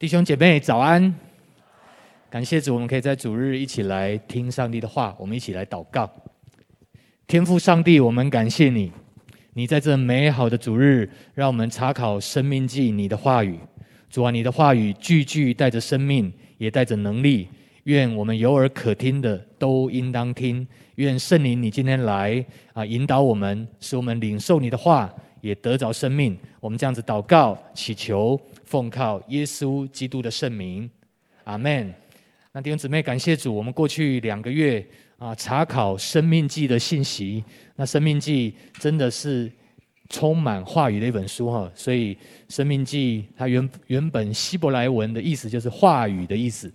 弟兄姐妹早安！感谢主，我们可以在主日一起来听上帝的话。我们一起来祷告。天父上帝，我们感谢你，你在这美好的主日，让我们查考生命记你的话语。主啊，你的话语句句带着生命，也带着能力。愿我们有耳可听的都应当听。愿圣灵你今天来啊，引导我们，使我们领受你的话，也得着生命。我们这样子祷告祈求。奉靠耶稣基督的圣名，阿门。那弟兄姊妹，感谢主，我们过去两个月啊，查考生命记的信息。那生命记真的是充满话语的一本书哈，所以生命记它原原本希伯来文的意思就是话语的意思。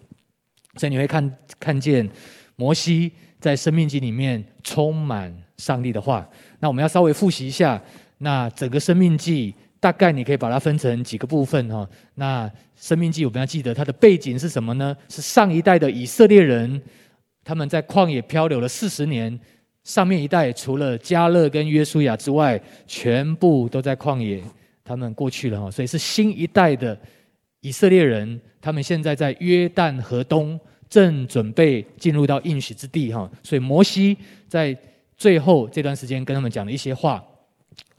所以你会看看见摩西在生命记里面充满上帝的话。那我们要稍微复习一下，那整个生命记。大概你可以把它分成几个部分哈。那生命记我们要记得它的背景是什么呢？是上一代的以色列人，他们在旷野漂流了四十年。上面一代除了加勒跟约书亚之外，全部都在旷野，他们过去了哈。所以是新一代的以色列人，他们现在在约旦河东，正准备进入到应许之地哈。所以摩西在最后这段时间跟他们讲了一些话。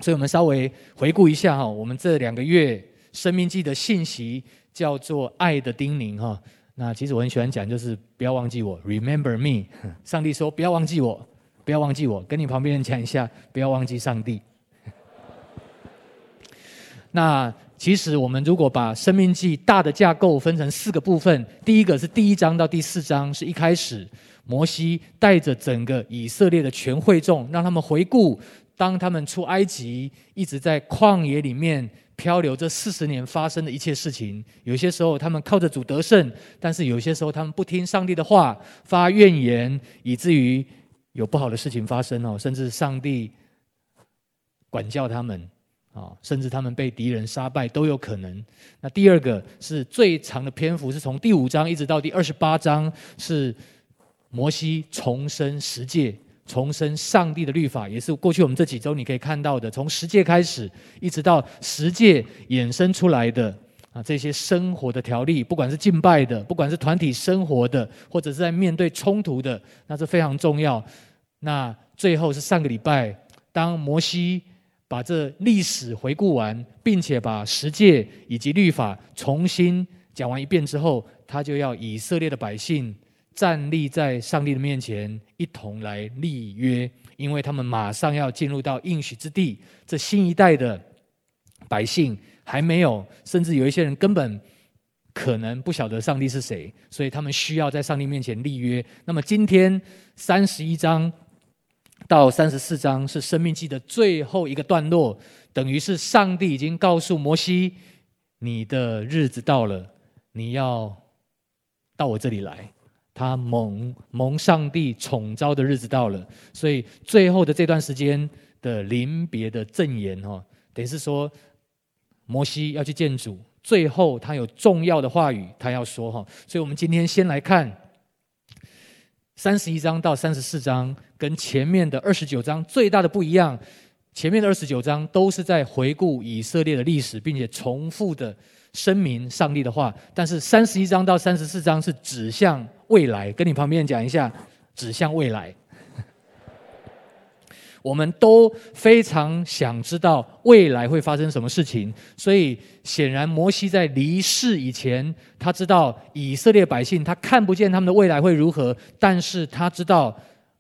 所以我们稍微回顾一下哈，我们这两个月生命记的信息叫做“爱的叮咛”哈。那其实我很喜欢讲，就是不要忘记我，Remember me。上帝说不要忘记我，不要忘记我，跟你旁边人讲一下，不要忘记上帝。那其实我们如果把生命记大的架构分成四个部分，第一个是第一章到第四章，是一开始摩西带着整个以色列的全会众，让他们回顾。当他们出埃及，一直在旷野里面漂流这四十年发生的一切事情，有些时候他们靠着主得胜，但是有些时候他们不听上帝的话，发怨言，以至于有不好的事情发生哦，甚至上帝管教他们啊，甚至他们被敌人杀败都有可能。那第二个是最长的篇幅，是从第五章一直到第二十八章，是摩西重申十诫。重申上帝的律法，也是过去我们这几周你可以看到的，从十诫开始，一直到十诫衍生出来的啊，这些生活的条例，不管是敬拜的，不管是团体生活的，或者是在面对冲突的，那是非常重要。那最后是上个礼拜，当摩西把这历史回顾完，并且把十诫以及律法重新讲完一遍之后，他就要以色列的百姓。站立在上帝的面前，一同来立约，因为他们马上要进入到应许之地。这新一代的百姓还没有，甚至有一些人根本可能不晓得上帝是谁，所以他们需要在上帝面前立约。那么今天三十一章到三十四章是生命记的最后一个段落，等于是上帝已经告诉摩西：你的日子到了，你要到我这里来。他蒙蒙上帝宠召的日子到了，所以最后的这段时间的临别的赠言哈，等于是说摩西要去见主，最后他有重要的话语他要说哈，所以我们今天先来看三十一章到三十四章，跟前面的二十九章最大的不一样，前面的二十九章都是在回顾以色列的历史，并且重复的声明上帝的话，但是三十一章到三十四章是指向。未来，跟你旁边讲一下，指向未来。我们都非常想知道未来会发生什么事情，所以显然摩西在离世以前，他知道以色列百姓他看不见他们的未来会如何，但是他知道。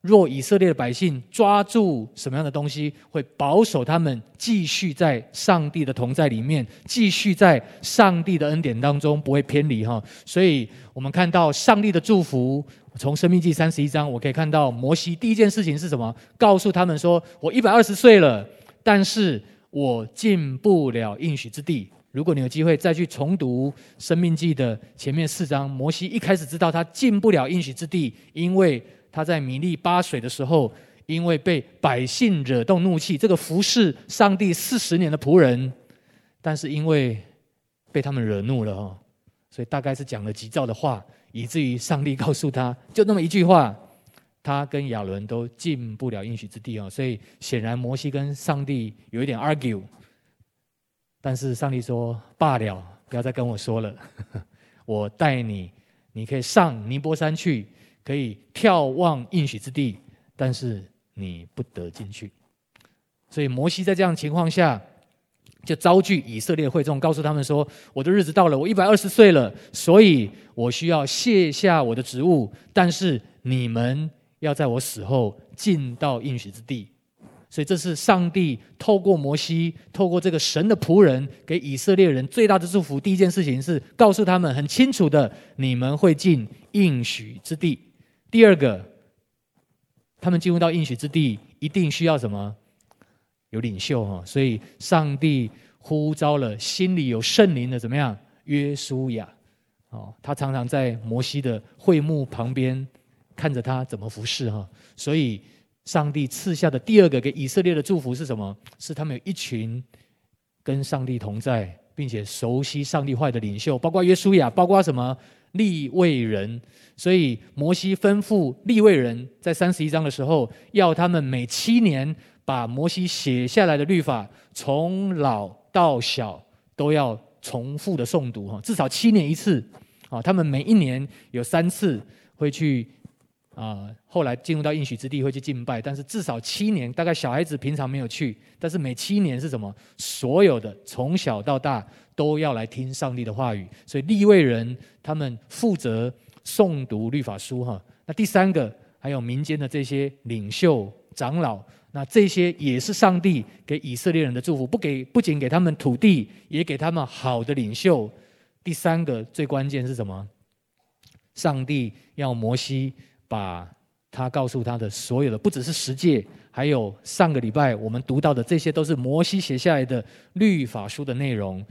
若以色列的百姓抓住什么样的东西，会保守他们继续在上帝的同在里面，继续在上帝的恩典当中，不会偏离哈。所以我们看到上帝的祝福，从生命记三十一章，我可以看到摩西第一件事情是什么？告诉他们说：“我一百二十岁了，但是我进不了应许之地。”如果你有机会再去重读生命记的前面四章，摩西一开始知道他进不了应许之地，因为。他在米利巴水的时候，因为被百姓惹动怒气，这个服侍上帝四十年的仆人，但是因为被他们惹怒了哦，所以大概是讲了急躁的话，以至于上帝告诉他，就那么一句话，他跟亚伦都进不了应许之地哦。所以显然摩西跟上帝有一点 argue，但是上帝说罢了，不要再跟我说了。我带你，你可以上尼波山去，可以眺望应许之地，但是你不得进去。所以摩西在这样情况下，就召集以色列会众，告诉他们说：“我的日子到了，我一百二十岁了，所以我需要卸下我的职务，但是你们要在我死后进到应许之地。”所以这是上帝透过摩西，透过这个神的仆人，给以色列人最大的祝福。第一件事情是告诉他们很清楚的：你们会进应许之地。第二个，他们进入到应许之地，一定需要什么？有领袖哈。所以上帝呼召了心里有圣灵的怎么样？约书亚哦，他常常在摩西的会幕旁边看着他怎么服侍哈。所以。上帝赐下的第二个给以色列的祝福是什么？是他们有一群跟上帝同在，并且熟悉上帝话的领袖，包括约书亚，包括什么利未人。所以摩西吩咐利未人在三十一章的时候，要他们每七年把摩西写下来的律法，从老到小都要重复的诵读哈，至少七年一次。啊，他们每一年有三次会去。啊，后来进入到应许之地会去敬拜，但是至少七年，大概小孩子平常没有去，但是每七年是什么？所有的从小到大都要来听上帝的话语，所以立位人他们负责诵读律法书哈。那第三个还有民间的这些领袖长老，那这些也是上帝给以色列人的祝福，不给不仅给他们土地，也给他们好的领袖。第三个最关键是什么？上帝要摩西。把他告诉他的所有的，不只是十诫，还有上个礼拜我们读到的，这些都是摩西写下来的律法书的内容。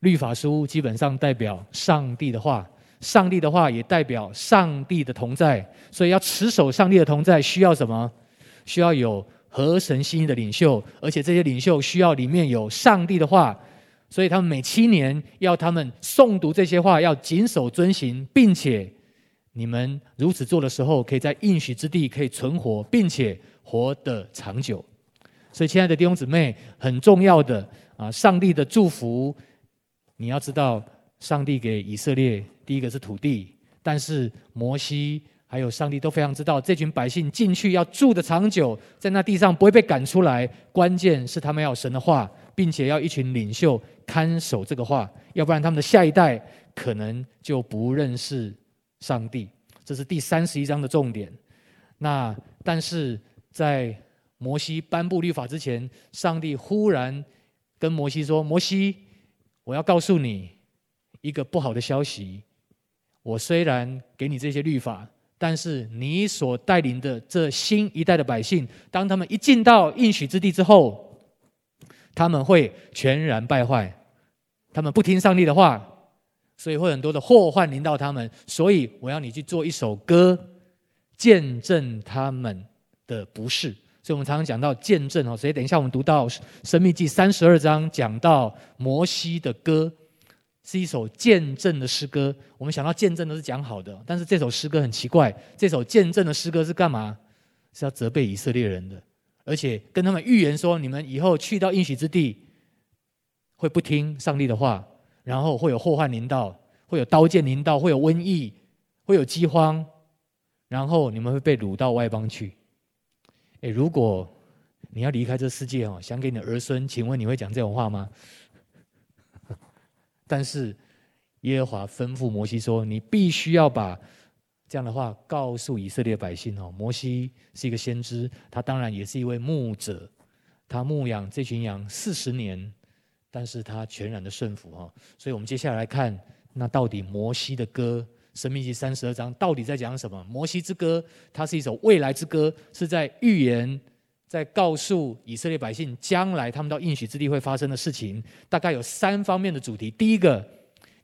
律法书基本上代表上帝的话，上帝的话也代表上帝的同在。所以要持守上帝的同在，需要什么？需要有合神心意的领袖，而且这些领袖需要里面有上帝的话。所以他们每七年要他们诵读这些话，要谨守遵行，并且。你们如此做的时候，可以在应许之地可以存活，并且活得长久。所以，亲爱的弟兄姊妹，很重要的啊，上帝的祝福，你要知道，上帝给以色列第一个是土地，但是摩西还有上帝都非常知道，这群百姓进去要住的长久，在那地上不会被赶出来。关键是他们要神的话，并且要一群领袖看守这个话，要不然他们的下一代可能就不认识。上帝，这是第三十一章的重点。那但是在摩西颁布律法之前，上帝忽然跟摩西说：“摩西，我要告诉你一个不好的消息。我虽然给你这些律法，但是你所带领的这新一代的百姓，当他们一进到应许之地之后，他们会全然败坏，他们不听上帝的话。”所以会很多的祸患临到他们，所以我要你去做一首歌，见证他们的不是。所以我们常常讲到见证哦，所以等一下我们读到《申命记》三十二章，讲到摩西的歌是一首见证的诗歌。我们想到见证都是讲好的，但是这首诗歌很奇怪，这首见证的诗歌是干嘛？是要责备以色列人的，而且跟他们预言说，你们以后去到应许之地，会不听上帝的话。然后会有祸患临到，会有刀剑临到，会有瘟疫，会有饥荒，然后你们会被掳到外邦去。诶，如果你要离开这世界哦，想给你的儿孙，请问你会讲这种话吗？但是耶和华吩咐摩西说：“你必须要把这样的话告诉以色列百姓哦。”摩西是一个先知，他当然也是一位牧者，他牧养这群羊四十年。但是他全然的顺服哈，所以我们接下来看，那到底摩西的歌，申命记三十二章到底在讲什么？摩西之歌，它是一首未来之歌，是在预言，在告诉以色列百姓将来他们到应许之地会发生的事情。大概有三方面的主题。第一个，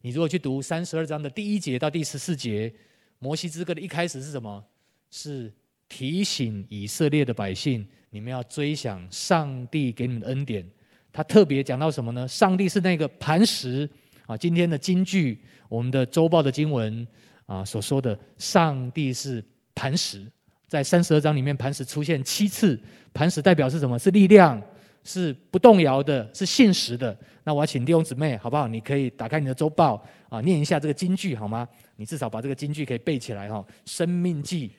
你如果去读三十二章的第一节到第十四节，摩西之歌的一开始是什么？是提醒以色列的百姓，你们要追想上帝给你们的恩典。他特别讲到什么呢？上帝是那个磐石啊！今天的金句，我们的周报的经文啊所说的，上帝是磐石，在三十二章里面，磐石出现七次。磐石代表是什么？是力量。是不动摇的，是信实的。那我要请弟兄姊妹，好不好？你可以打开你的周报啊，念一下这个金句好吗？你至少把这个金句可以背起来哈。生命记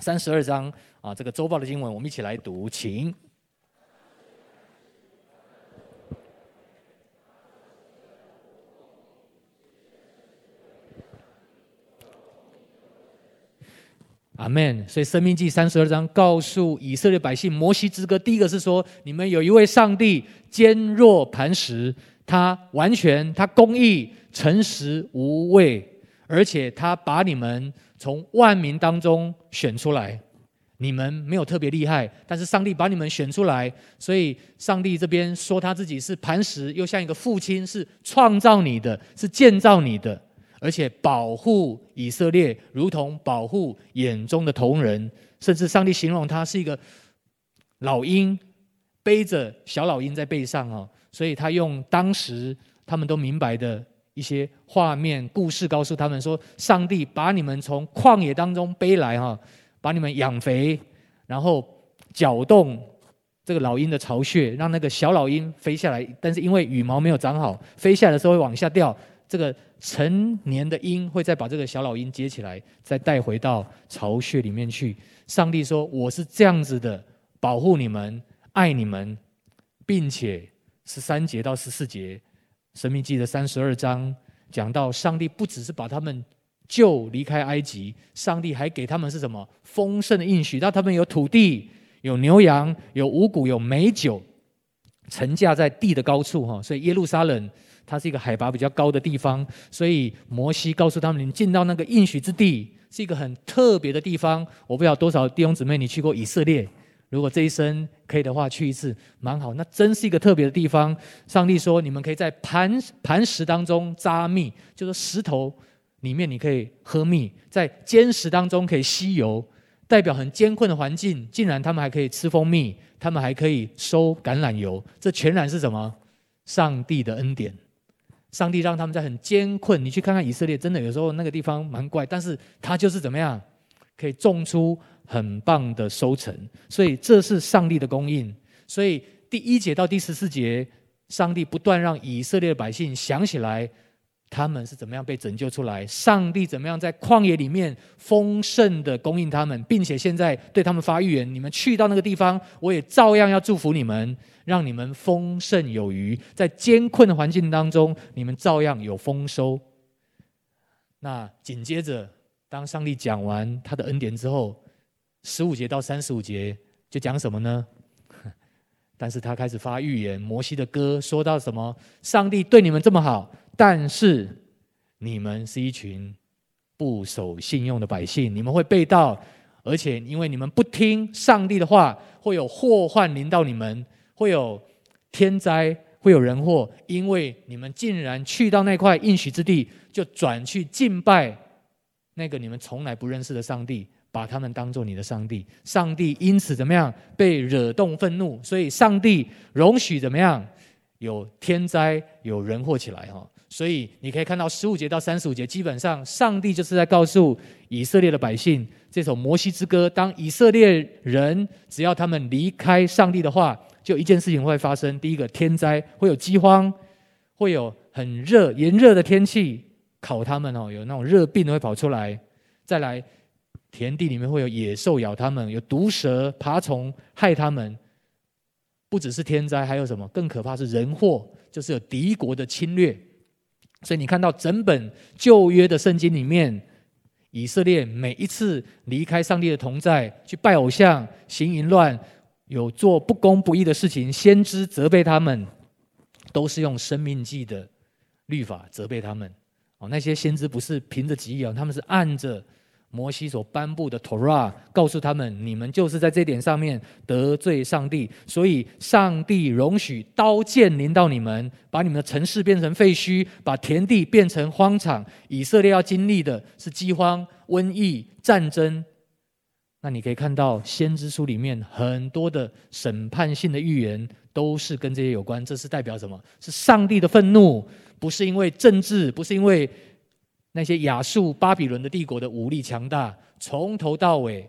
三十二章啊，这个周报的经文，我们一起来读，请。阿门。所以《生命记》三十二章告诉以色列百姓，摩西之歌第一个是说：你们有一位上帝，坚若磐石，他完全，他公义、诚实、无畏，而且他把你们从万民当中选出来。你们没有特别厉害，但是上帝把你们选出来，所以上帝这边说他自己是磐石，又像一个父亲，是创造你的，是建造你的。而且保护以色列，如同保护眼中的瞳人，甚至上帝形容他是一个老鹰，背着小老鹰在背上哦。所以他用当时他们都明白的一些画面故事，告诉他们说：上帝把你们从旷野当中背来哈，把你们养肥，然后搅动这个老鹰的巢穴，让那个小老鹰飞下来。但是因为羽毛没有长好，飞下来的时候会往下掉。这个成年的鹰会再把这个小老鹰接起来，再带回到巢穴里面去。上帝说：“我是这样子的，保护你们，爱你们，并且十三节到十四节，《申命记》的三十二章讲到，上帝不只是把他们救离开埃及，上帝还给他们是什么丰盛的应许，让他们有土地、有牛羊、有五谷、有美酒，乘驾在地的高处哈。所以耶路撒冷。”它是一个海拔比较高的地方，所以摩西告诉他们：“你进到那个应许之地，是一个很特别的地方。我不知道多少弟兄姊妹你去过以色列，如果这一生可以的话，去一次蛮好。那真是一个特别的地方。上帝说，你们可以在磐磐石当中扎蜜，就是石头里面你可以喝蜜，在坚石当中可以吸油，代表很艰困的环境，竟然他们还可以吃蜂蜜，他们还可以收橄榄油，这全然是什么？上帝的恩典。”上帝让他们在很艰困，你去看看以色列，真的有时候那个地方蛮怪，但是他就是怎么样，可以种出很棒的收成，所以这是上帝的供应。所以第一节到第十四节，上帝不断让以色列的百姓想起来。他们是怎么样被拯救出来？上帝怎么样在旷野里面丰盛的供应他们，并且现在对他们发预言：你们去到那个地方，我也照样要祝福你们，让你们丰盛有余。在艰困的环境当中，你们照样有丰收。那紧接着，当上帝讲完他的恩典之后，十五节到三十五节就讲什么呢？但是他开始发预言。摩西的歌说到什么？上帝对你们这么好。但是你们是一群不守信用的百姓，你们会被盗，而且因为你们不听上帝的话，会有祸患临到你们，会有天灾，会有人祸，因为你们竟然去到那块应许之地，就转去敬拜那个你们从来不认识的上帝，把他们当做你的上帝。上帝因此怎么样？被惹动愤怒，所以上帝容许怎么样？有天灾，有人祸起来哈。所以你可以看到十五节到三十五节，基本上上帝就是在告诉以色列的百姓，这首摩西之歌。当以色列人只要他们离开上帝的话，就一件事情会发生：第一个，天灾，会有饥荒，会有很热炎热的天气烤他们哦，有那种热病会跑出来；再来，田地里面会有野兽咬他们，有毒蛇、爬虫害他们。不只是天灾，还有什么？更可怕是人祸，就是有敌国的侵略。所以你看到整本旧约的圣经里面，以色列每一次离开上帝的同在，去拜偶像、行淫乱，有做不公不义的事情，先知责备他们，都是用生命记的律法责备他们。哦，那些先知不是凭着己意，他们是按着。摩西所颁布的 Torah 告诉他们：你们就是在这点上面得罪上帝，所以上帝容许刀剑临到你们，把你们的城市变成废墟，把田地变成荒场。以色列要经历的是饥荒、瘟疫、战争。那你可以看到先知书里面很多的审判性的预言都是跟这些有关。这是代表什么？是上帝的愤怒，不是因为政治，不是因为。那些亚述、巴比伦的帝国的武力强大，从头到尾，《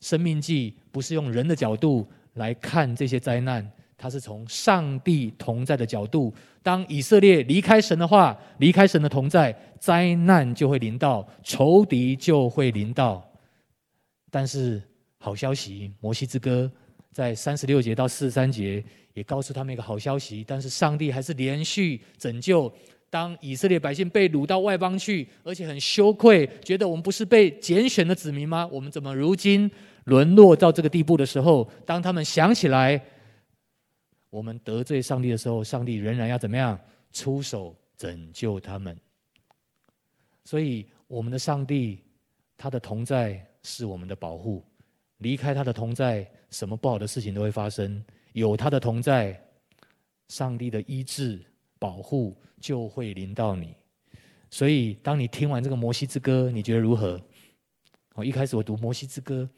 生命记》不是用人的角度来看这些灾难，它是从上帝同在的角度。当以色列离开神的话，离开神的同在，灾难就会临到，仇敌就会临到。但是好消息，摩西之歌在三十六节到四十三节也告诉他们一个好消息。但是上帝还是连续拯救。当以色列百姓被掳到外邦去，而且很羞愧，觉得我们不是被拣选的子民吗？我们怎么如今沦落到这个地步的时候，当他们想起来我们得罪上帝的时候，上帝仍然要怎么样出手拯救他们？所以，我们的上帝，他的同在是我们的保护。离开他的同在，什么不好的事情都会发生；有他的同在，上帝的医治、保护。就会临到你，所以当你听完这个摩西之歌，你觉得如何？我一开始我读摩西之歌，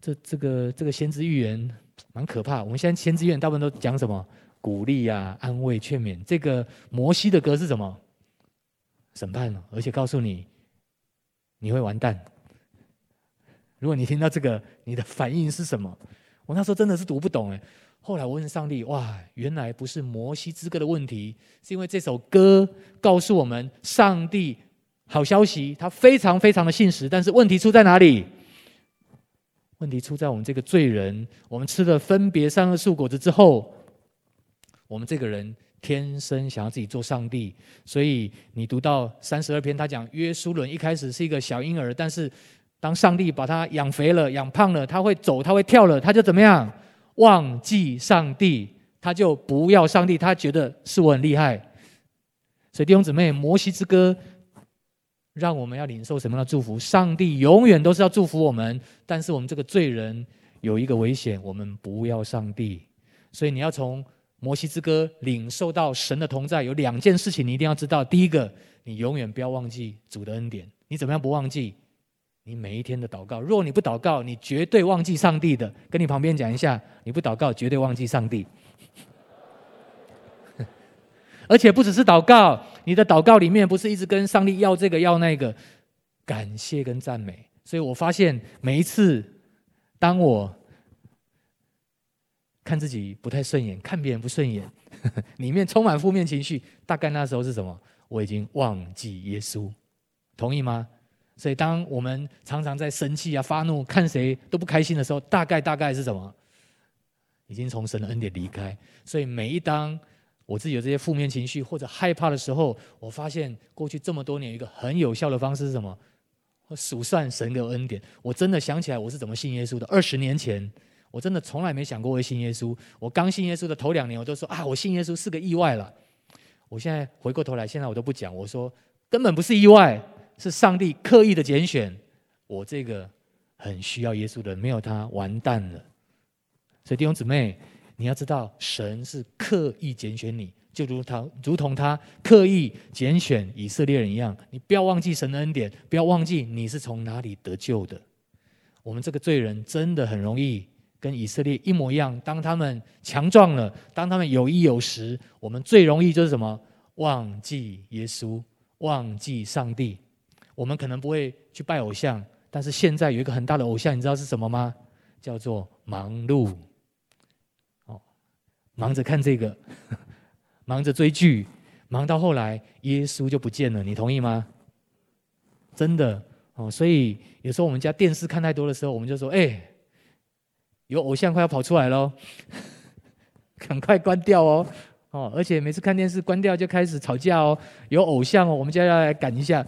这这个这个先知预言蛮可怕。我们现在先知预言大部分都讲什么？鼓励啊，安慰、劝勉。这个摩西的歌是什么？审判，而且告诉你你会完蛋。如果你听到这个，你的反应是什么？我那时候真的是读不懂哎。后来我问上帝：“哇，原来不是摩西之歌的问题，是因为这首歌告诉我们，上帝好消息，他非常非常的信实。但是问题出在哪里？问题出在我们这个罪人，我们吃了分别善恶树果子之后，我们这个人天生想要自己做上帝。所以你读到三十二篇，他讲约书伦一开始是一个小婴儿，但是当上帝把他养肥了、养胖了，他会走，他会跳了，他就怎么样？”忘记上帝，他就不要上帝，他觉得是我很厉害。所以弟兄姊妹，摩西之歌让我们要领受什么样的祝福？上帝永远都是要祝福我们，但是我们这个罪人有一个危险，我们不要上帝。所以你要从摩西之歌领受到神的同在，有两件事情你一定要知道。第一个，你永远不要忘记主的恩典。你怎么样不忘记？你每一天的祷告，如果你不祷告，你绝对忘记上帝的。跟你旁边讲一下，你不祷告，绝对忘记上帝。而且不只是祷告，你的祷告里面不是一直跟上帝要这个要那个，感谢跟赞美。所以我发现每一次，当我看自己不太顺眼，看别人不顺眼，里面充满负面情绪，大概那时候是什么？我已经忘记耶稣，同意吗？所以，当我们常常在生气啊、发怒、看谁都不开心的时候，大概大概是什么？已经从神的恩典离开。所以，每一当我自己有这些负面情绪或者害怕的时候，我发现过去这么多年一个很有效的方式是什么？我数算神的恩典。我真的想起来我是怎么信耶稣的。二十年前，我真的从来没想过会信耶稣。我刚信耶稣的头两年，我都说啊，我信耶稣是个意外了。我现在回过头来，现在我都不讲，我说根本不是意外。是上帝刻意的拣选我这个很需要耶稣的人，没有他完蛋了。所以弟兄姊妹，你要知道，神是刻意拣选你，就如他如同他刻意拣选以色列人一样。你不要忘记神的恩典，不要忘记你是从哪里得救的。我们这个罪人真的很容易跟以色列一模一样。当他们强壮了，当他们有衣有食，我们最容易就是什么？忘记耶稣，忘记上帝。我们可能不会去拜偶像，但是现在有一个很大的偶像，你知道是什么吗？叫做忙碌。哦，忙着看这个，忙着追剧，忙到后来耶稣就不见了，你同意吗？真的哦，所以有时候我们家电视看太多的时候，我们就说：“哎，有偶像快要跑出来喽，赶快关掉哦。”哦，而且每次看电视关掉就开始吵架哦，有偶像哦，我们就要来赶一下。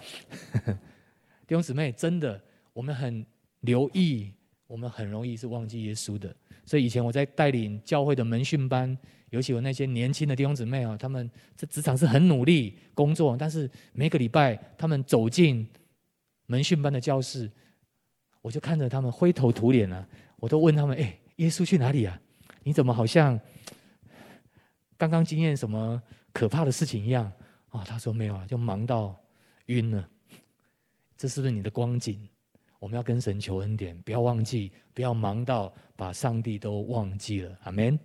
弟兄姊妹，真的，我们很留意，我们很容易是忘记耶稣的。所以以前我在带领教会的门训班，尤其有那些年轻的弟兄姊妹啊，他们在职场是很努力工作，但是每个礼拜他们走进门训班的教室，我就看着他们灰头土脸啊，我都问他们：哎，耶稣去哪里啊？你怎么好像？刚刚经验什么可怕的事情一样啊、他说没有啊，就忙到晕了。这是不是你的光景？我们要跟神求恩典，不要忘记，不要忙到把上帝都忘记了。阿门。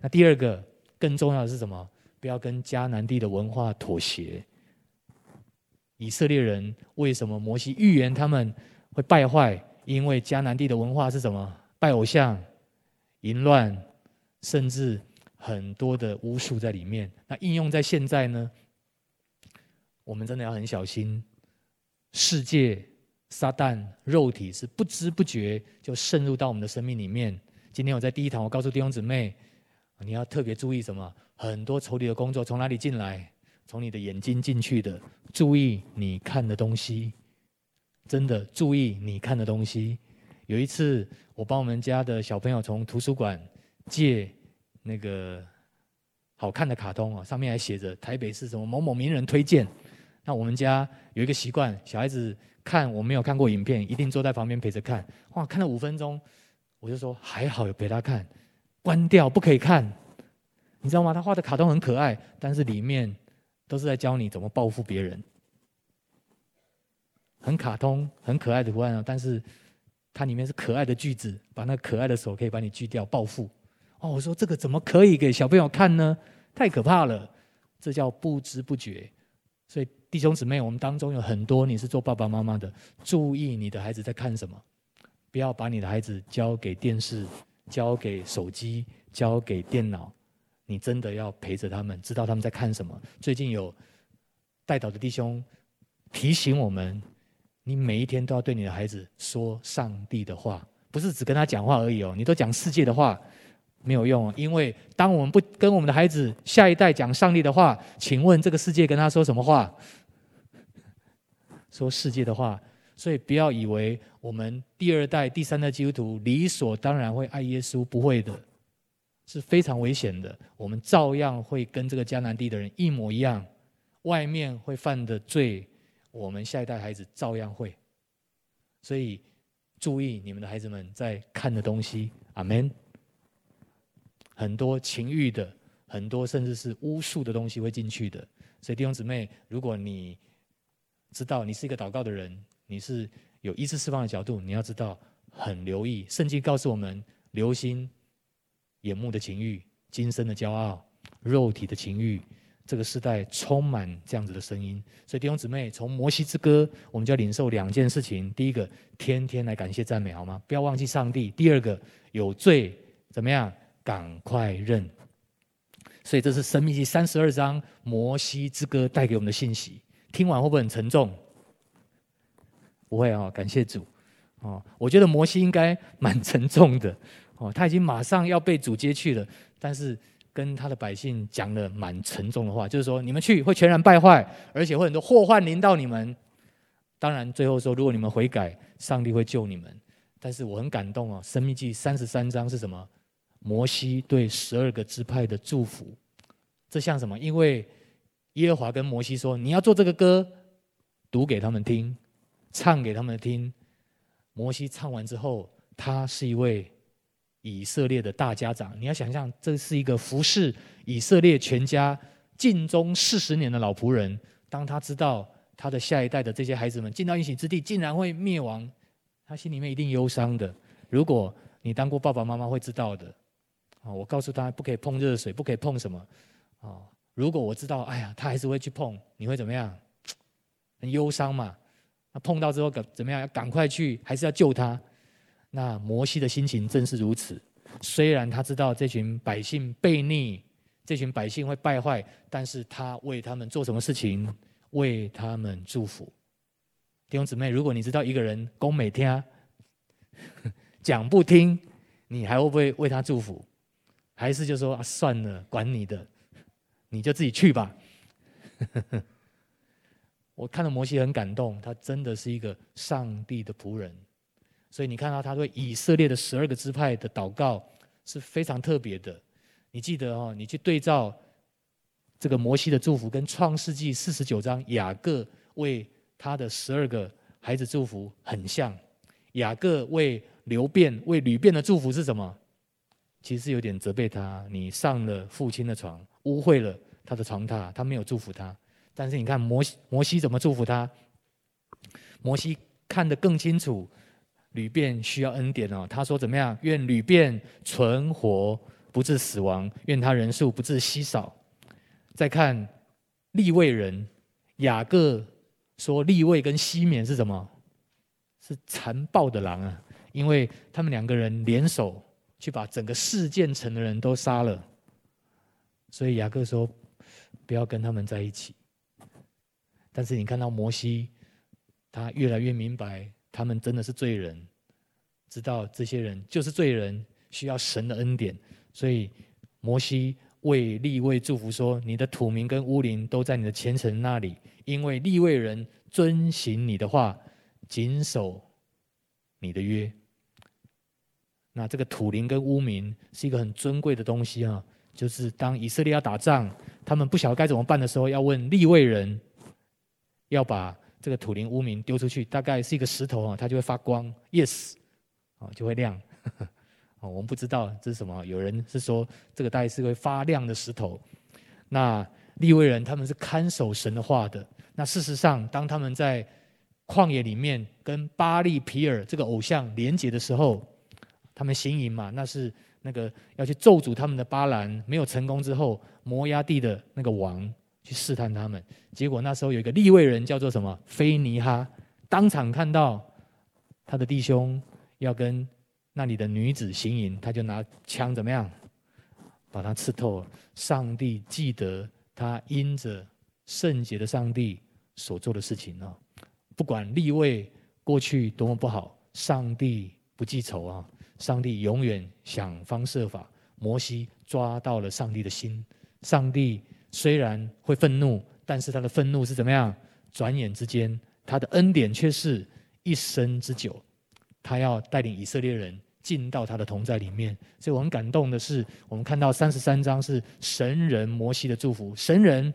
那第二个更重要的是什么？不要跟迦南地的文化妥协。以色列人为什么摩西预言他们会败坏？因为迦南地的文化是什么？拜偶像、淫乱，甚至。很多的巫术在里面。那应用在现在呢？我们真的要很小心。世界、撒旦、肉体是不知不觉就渗入到我们的生命里面。今天我在第一堂，我告诉弟兄姊妹，你要特别注意什么？很多仇敌的工作从哪里进来？从你的眼睛进去的。注意你看的东西，真的注意你看的东西。有一次，我帮我们家的小朋友从图书馆借那个好看的卡通啊，上面还写着台北市什么某某名人推荐。那我们家有一个习惯，小孩子看我没有看过影片，一定坐在旁边陪着看。哇，看了五分钟，我就说还好有陪他看，关掉不可以看。你知道吗？他画的卡通很可爱，但是里面都是在教你怎么报复别人。很卡通、很可爱的图案啊，但是。它里面是可爱的句子，把那可爱的手可以把你锯掉，报复。哦，我说这个怎么可以给小朋友看呢？太可怕了，这叫不知不觉。所以弟兄姊妹，我们当中有很多你是做爸爸妈妈的，注意你的孩子在看什么，不要把你的孩子交给电视、交给手机、交给电脑。你真的要陪着他们，知道他们在看什么。最近有带导的弟兄提醒我们。你每一天都要对你的孩子说上帝的话，不是只跟他讲话而已哦。你都讲世界的话，没有用。因为当我们不跟我们的孩子下一代讲上帝的话，请问这个世界跟他说什么话？说世界的话。所以不要以为我们第二代、第三代基督徒理所当然会爱耶稣，不会的，是非常危险的。我们照样会跟这个迦南地的人一模一样，外面会犯的罪。我们下一代孩子照样会，所以注意你们的孩子们在看的东西。阿门。很多情欲的，很多甚至是巫术的东西会进去的。所以弟兄姊妹，如果你知道你是一个祷告的人，你是有医治释放的角度，你要知道很留意。圣经告诉我们，留心眼目的情欲、今生的骄傲、肉体的情欲。这个时代充满这样子的声音，所以弟兄姊妹，从摩西之歌，我们就要领受两件事情：第一个，天天来感谢赞美，好吗？不要忘记上帝；第二个，有罪怎么样？赶快认。所以这是申命记三十二章摩西之歌带给我们的信息。听完会不会很沉重？不会啊、哦，感谢主哦。我觉得摩西应该蛮沉重的哦，他已经马上要被主接去了，但是。跟他的百姓讲了蛮沉重的话，就是说你们去会全然败坏，而且会很多祸患临到你们。当然，最后说如果你们悔改，上帝会救你们。但是我很感动哦，《生命记》三十三章是什么？摩西对十二个支派的祝福。这像什么？因为耶和华跟摩西说：“你要做这个歌，读给他们听，唱给他们听。”摩西唱完之后，他是一位。以色列的大家长，你要想象，这是一个服侍以色列全家尽忠四十年的老仆人。当他知道他的下一代的这些孩子们进到应许之地，竟然会灭亡，他心里面一定忧伤的。如果你当过爸爸妈妈，会知道的。我告诉他不可以碰热水，不可以碰什么。啊，如果我知道，哎呀，他还是会去碰，你会怎么样？很忧伤嘛。那碰到之后，怎么样？要赶快去，还是要救他？那摩西的心情正是如此。虽然他知道这群百姓悖逆，这群百姓会败坏，但是他为他们做什么事情？为他们祝福。弟兄姊妹，如果你知道一个人讲不听，讲不听，你还会不会为他祝福？还是就说啊，算了，管你的，你就自己去吧。我看到摩西很感动，他真的是一个上帝的仆人。所以你看到他对以色列的十二个支派的祷告是非常特别的。你记得哦，你去对照这个摩西的祝福，跟创世纪四十九章雅各为他的十二个孩子祝福很像。雅各为流便、为吕便的祝福是什么？其实有点责备他，你上了父亲的床，污秽了他的床榻，他没有祝福他。但是你看摩西，摩西怎么祝福他？摩西看得更清楚。吕便需要恩典哦，他说怎么样？愿吕便存活，不致死亡；愿他人数不致稀少。再看利未人雅各说，利未跟西缅是什么？是残暴的狼啊！因为他们两个人联手去把整个事件城的人都杀了。所以雅各说不要跟他们在一起。但是你看到摩西，他越来越明白，他们真的是罪人，知道这些人就是罪人，需要神的恩典。所以摩西为立位祝福说：“你的土民跟乌灵都在你的前程那里，因为立位人遵行你的话，谨守你的约。”那这个土灵跟乌民是一个很尊贵的东西啊，就是当以色列要打仗，他们不晓得该怎么办的时候，要问利未人，要把这个土灵乌民丢出去，大概是一个石头啊，它就会发光，yes，啊，就会亮。哦，我们不知道这是什么。有人是说这个大概是个发亮的石头。那利未人他们是看守神的话的。那事实上，当他们在旷野里面跟巴力皮尔这个偶像连结的时候，他们行营嘛，那是那个要去咒诅他们的巴兰，没有成功之后，摩押地的那个王去试探他们。结果那时候有一个利未人叫做什么？菲尼哈，当场看到他的弟兄要跟。那里的女子行淫，他就拿枪怎么样，把他刺透了。上帝记得他因着圣洁的上帝所做的事情啊！不管利未过去多么不好，上帝不记仇啊！上帝永远想方设法。摩西抓到了上帝的心。上帝虽然会愤怒，但是他的愤怒是怎么样？转眼之间，他的恩典却是一生之久。他要带领以色列人。进到他的同在里面，所以我很感动的是，我们看到三十三章是神人摩西的祝福。神人，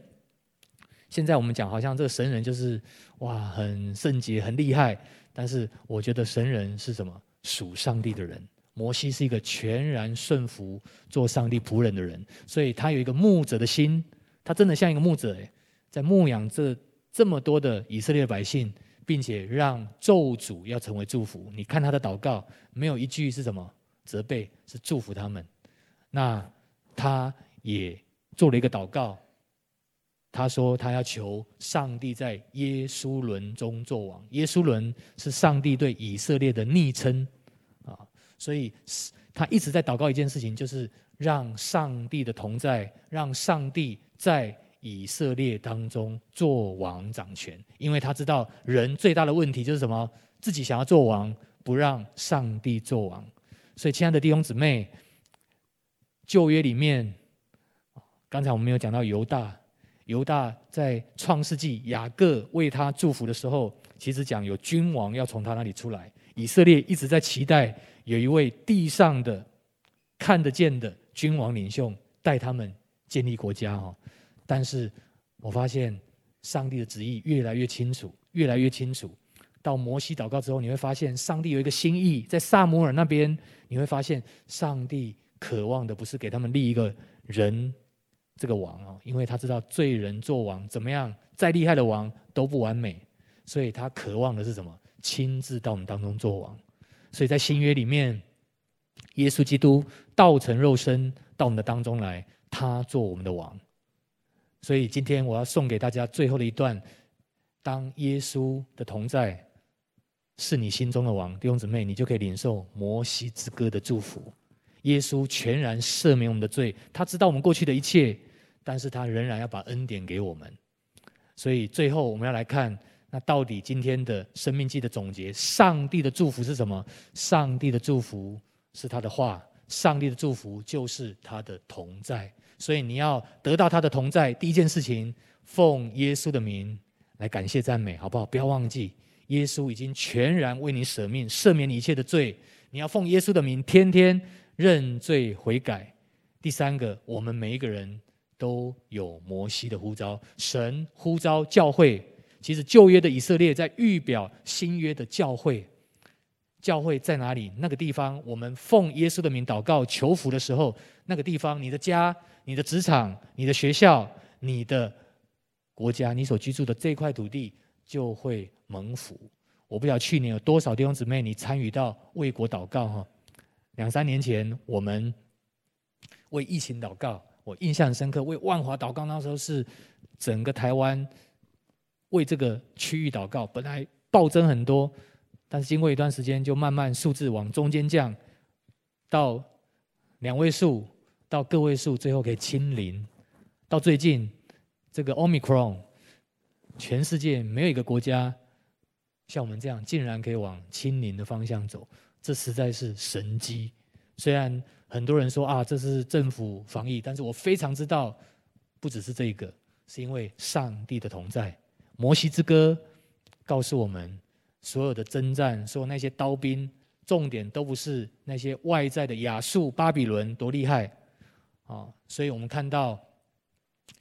现在我们讲好像这个神人就是哇很圣洁很厉害，但是我觉得神人是什么？属上帝的人。摩西是一个全然顺服做上帝仆人的人，所以他有一个牧者的心，他真的像一个牧者诶，在牧养这这么多的以色列百姓。并且让咒诅要成为祝福。你看他的祷告，没有一句是什么责备，是祝福他们。那他也做了一个祷告，他说他要求上帝在耶书伦中作王。耶书伦是上帝对以色列的昵称啊，所以他一直在祷告一件事情，就是让上帝的同在，让上帝在。以色列当中做王掌权，因为他知道人最大的问题就是什么？自己想要做王，不让上帝做王。所以，亲爱的弟兄姊妹，旧约里面，刚才我们没有讲到犹大。犹大在创世纪，雅各为他祝福的时候，其实讲有君王要从他那里出来。以色列一直在期待有一位地上的看得见的君王领袖带他们建立国家哈。但是，我发现上帝的旨意越来越清楚，越来越清楚。到摩西祷告之后，你会发现上帝有一个心意，在撒母耳那边，你会发现上帝渴望的不是给他们立一个人这个王啊，因为他知道罪人做王怎么样，再厉害的王都不完美，所以他渴望的是什么？亲自到我们当中做王。所以在新约里面，耶稣基督道成肉身到我们的当中来，他做我们的王。所以今天我要送给大家最后的一段：当耶稣的同在是你心中的王，弟兄姊妹，你就可以领受摩西之歌的祝福。耶稣全然赦免我们的罪，他知道我们过去的一切，但是他仍然要把恩典给我们。所以最后我们要来看，那到底今天的生命记的总结，上帝的祝福是什么？上帝的祝福是他的话，上帝的祝福就是他的同在。所以你要得到他的同在，第一件事情，奉耶稣的名来感谢赞美，好不好？不要忘记，耶稣已经全然为你舍命，赦免你一切的罪。你要奉耶稣的名，天天认罪悔改。第三个，我们每一个人都有摩西的呼召，神呼召教会。其实旧约的以色列在预表新约的教会。教会在哪里？那个地方，我们奉耶稣的名祷告求福的时候，那个地方，你的家、你的职场、你的学校、你的国家、你所居住的这块土地就会蒙福。我不知道去年有多少弟兄姊妹你参与到为国祷告哈？两三年前我们为疫情祷告，我印象深刻。为万华祷告那时候是整个台湾为这个区域祷告，本来暴增很多。但是经过一段时间，就慢慢数字往中间降，到两位数，到个位数，最后可以清零。到最近这个 Omicron，全世界没有一个国家像我们这样，竟然可以往清零的方向走，这实在是神迹。虽然很多人说啊，这是政府防疫，但是我非常知道，不只是这个，是因为上帝的同在。摩西之歌告诉我们，所有的征战，所有那些刀兵，重点都不是那些外在的亚述、巴比伦多厉害啊！所以我们看到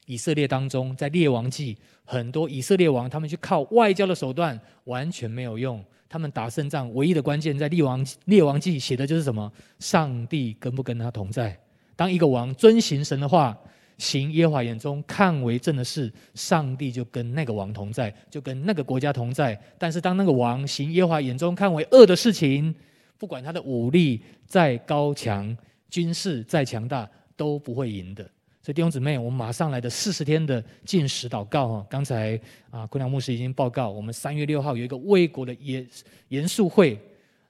以色列当中，在列王记，很多以色列王他们去靠外交的手段，完全没有用。他们打胜仗唯一的关键，在列王列王记写的就是什么？上帝跟不跟他同在？当一个王遵行神的话，行耶和华眼中看为正的事，上帝就跟那个王同在，就跟那个国家同在。但是当那个王行耶和华眼中看为恶的事情，不管他的武力再高强，军事再强大，都不会赢的。所以弟兄姊妹，我们马上来的四十天的禁食祷告哈。刚才啊，昆良牧师已经报告，我们三月六号有一个为国的严严肃会。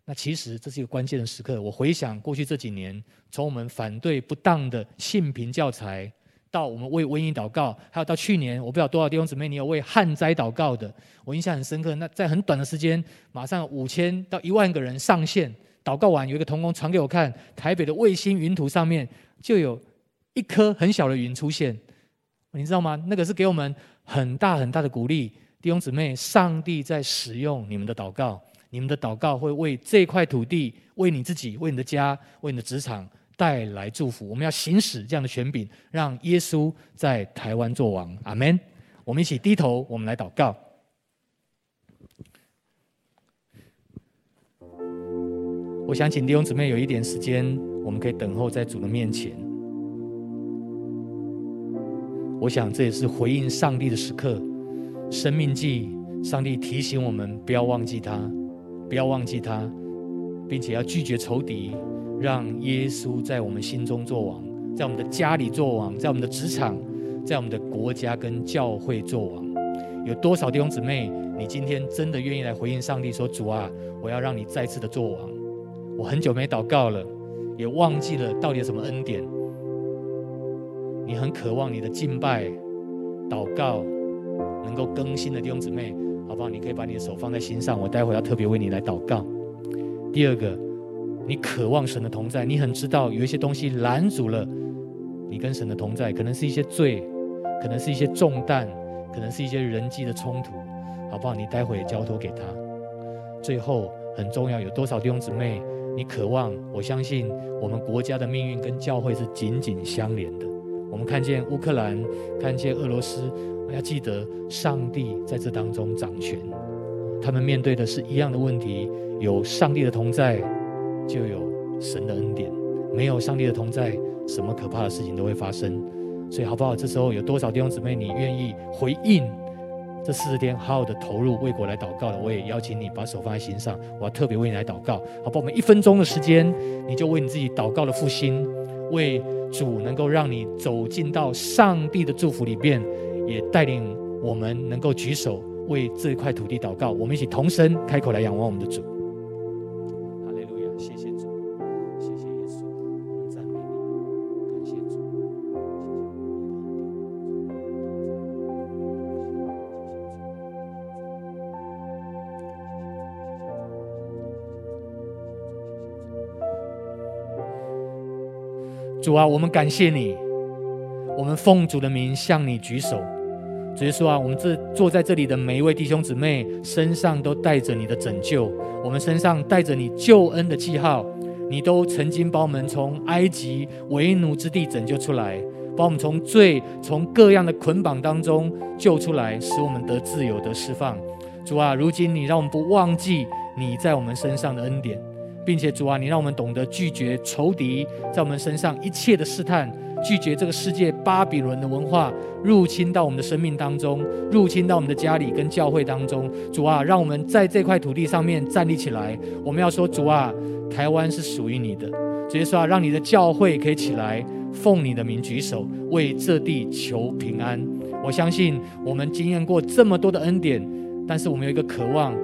那其实这是一个关键的时刻。我回想过去这几年，从我们反对不当的性平教材，到我们为瘟疫祷告，还有到去年，我不知道多少弟兄姊妹你有为旱灾祷告的，我印象很深刻。那在很短的时间，马上五千到一万个人上线祷告完，有一个同工传给我看，台北的卫星云图上面就有。一颗很小的云出现，你知道吗？那个是给我们很大很大的鼓励，弟兄姊妹，上帝在使用你们的祷告，你们的祷告会为这块土地、为你自己、为你的家、为你的职场带来祝福。我们要行使这样的权柄，让耶稣在台湾作王。阿门。我们一起低头，我们来祷告。我想请弟兄姊妹有一点时间，我们可以等候在主的面前。我想这也是回应上帝的时刻，《生命记》，上帝提醒我们不要忘记他，不要忘记他，并且要拒绝仇敌，让耶稣在我们心中作王，在我们的家里作王，在我们的职场，在我们的国家跟教会作王。有多少弟兄姊妹，你今天真的愿意来回应上帝说：“主啊，我要让你再次的作王。”我很久没祷告了，也忘记了到底有什么恩典。你很渴望你的敬拜、祷告能够更新的弟兄姊妹，好不好？你可以把你的手放在心上，我待会要特别为你来祷告。第二个，你渴望神的同在，你很知道有一些东西拦阻了你跟神的同在，可能是一些罪，可能是一些重担，可能是一些人际的冲突，好不好？你待会也交托给他。最后很重要，有多少弟兄姊妹，你渴望？我相信我们国家的命运跟教会是紧紧相连的。我们看见乌克兰，看见俄罗斯，要记得上帝在这当中掌权。他们面对的是一样的问题，有上帝的同在，就有神的恩典；没有上帝的同在，什么可怕的事情都会发生。所以，好不好？这时候有多少弟兄姊妹，你愿意回应这四十天，好好的投入为国来祷告的？我也邀请你把手放在心上，我要特别为你来祷告。好不好？我们一分钟的时间，你就为你自己祷告的复兴，为。主能够让你走进到上帝的祝福里边，也带领我们能够举手为这块土地祷告。我们一起同声开口来仰望我们的主。主啊，我们感谢你，我们奉主的名向你举手。主耶稣啊，我们这坐在这里的每一位弟兄姊妹身上都带着你的拯救，我们身上带着你救恩的记号。你都曾经把我们从埃及为奴之地拯救出来，把我们从罪、从各样的捆绑当中救出来，使我们得自由、得释放。主啊，如今你让我们不忘记你在我们身上的恩典。并且主啊，你让我们懂得拒绝仇敌在我们身上一切的试探，拒绝这个世界巴比伦的文化入侵到我们的生命当中，入侵到我们的家里跟教会当中。主啊，让我们在这块土地上面站立起来。我们要说，主啊，台湾是属于你的。直接说啊，让你的教会可以起来，奉你的名举手，为这地求平安。我相信我们经验过这么多的恩典，但是我们有一个渴望，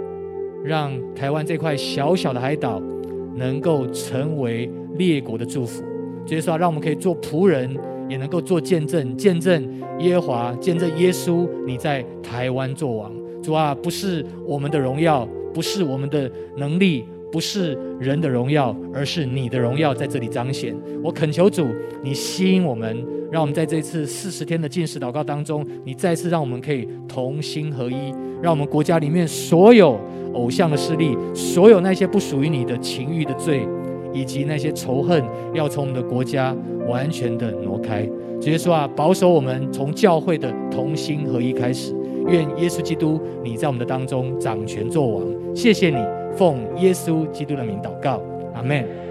让台湾这块小小的海岛。能够成为列国的祝福，就是说，让我们可以做仆人，也能够做见证，见证耶华，见证耶稣，你在台湾做王。主啊，不是我们的荣耀，不是我们的能力，不是人的荣耀，而是你的荣耀在这里彰显。我恳求主，你吸引我们，让我们在这次四十天的禁食祷告当中，你再次让我们可以同心合一，让我们国家里面所有偶像的势力，所有那些不属于你的情欲的罪，以及那些仇恨，要从我们的国家完全的挪开。直接说啊，保守我们从教会的同心合一开始。愿耶稣基督你在我们的当中掌权作王。谢谢你，奉耶稣基督的名祷告，阿门。